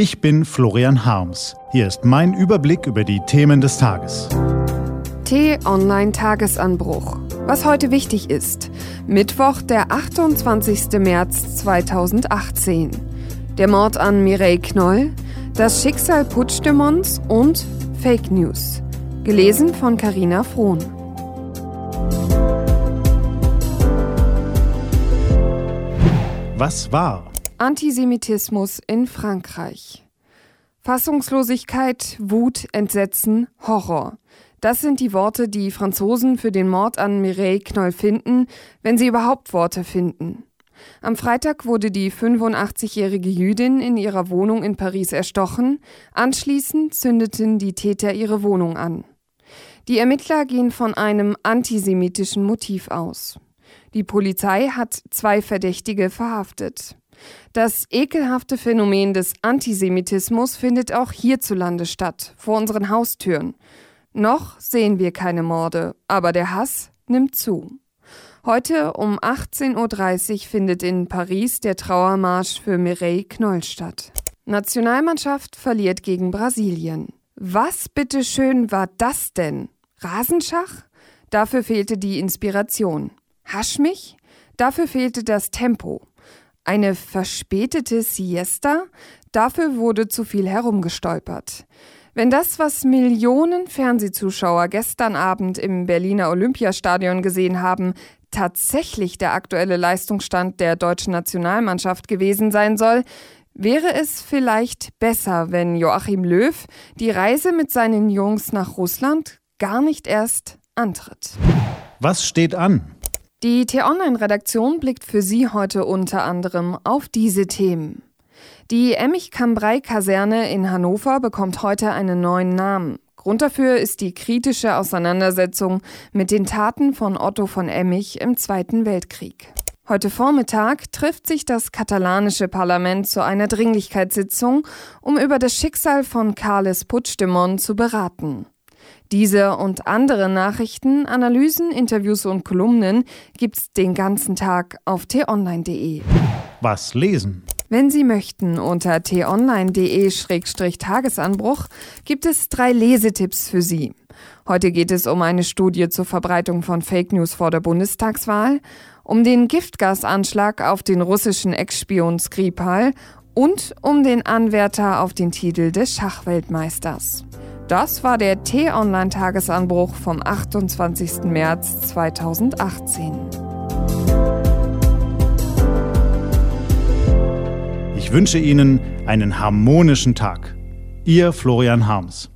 Ich bin Florian Harms. Hier ist mein Überblick über die Themen des Tages. T-Online Tagesanbruch. Was heute wichtig ist. Mittwoch, der 28. März 2018. Der Mord an Mireille Knoll, das Schicksal Puigdemonts und Fake News. Gelesen von Carina Frohn. Was war? Antisemitismus in Frankreich. Fassungslosigkeit, Wut, Entsetzen, Horror. Das sind die Worte, die Franzosen für den Mord an Mireille Knoll finden, wenn sie überhaupt Worte finden. Am Freitag wurde die 85-jährige Jüdin in ihrer Wohnung in Paris erstochen, anschließend zündeten die Täter ihre Wohnung an. Die Ermittler gehen von einem antisemitischen Motiv aus. Die Polizei hat zwei Verdächtige verhaftet. Das ekelhafte Phänomen des Antisemitismus findet auch hierzulande statt, vor unseren Haustüren. Noch sehen wir keine Morde, aber der Hass nimmt zu. Heute um 18.30 Uhr findet in Paris der Trauermarsch für Mireille Knoll statt. Nationalmannschaft verliert gegen Brasilien. Was bitteschön war das denn? Rasenschach? Dafür fehlte die Inspiration. Hasch mich? Dafür fehlte das Tempo. Eine verspätete Siesta? Dafür wurde zu viel herumgestolpert. Wenn das, was Millionen Fernsehzuschauer gestern Abend im Berliner Olympiastadion gesehen haben, tatsächlich der aktuelle Leistungsstand der deutschen Nationalmannschaft gewesen sein soll, wäre es vielleicht besser, wenn Joachim Löw die Reise mit seinen Jungs nach Russland gar nicht erst antritt. Was steht an? Die T-Online-Redaktion blickt für Sie heute unter anderem auf diese Themen. Die Emich-Cambrai-Kaserne in Hannover bekommt heute einen neuen Namen. Grund dafür ist die kritische Auseinandersetzung mit den Taten von Otto von Emmich im Zweiten Weltkrieg. Heute Vormittag trifft sich das katalanische Parlament zu einer Dringlichkeitssitzung, um über das Schicksal von Carles Puigdemont zu beraten. Diese und andere Nachrichten, Analysen, Interviews und Kolumnen gibt's den ganzen Tag auf t-online.de. Was lesen? Wenn Sie möchten, unter t-online.de-tagesanbruch gibt es drei Lesetipps für Sie. Heute geht es um eine Studie zur Verbreitung von Fake News vor der Bundestagswahl, um den Giftgasanschlag auf den russischen Ex-Spion Skripal und um den Anwärter auf den Titel des Schachweltmeisters. Das war der T-Online-Tagesanbruch vom 28. März 2018. Ich wünsche Ihnen einen harmonischen Tag. Ihr Florian Harms.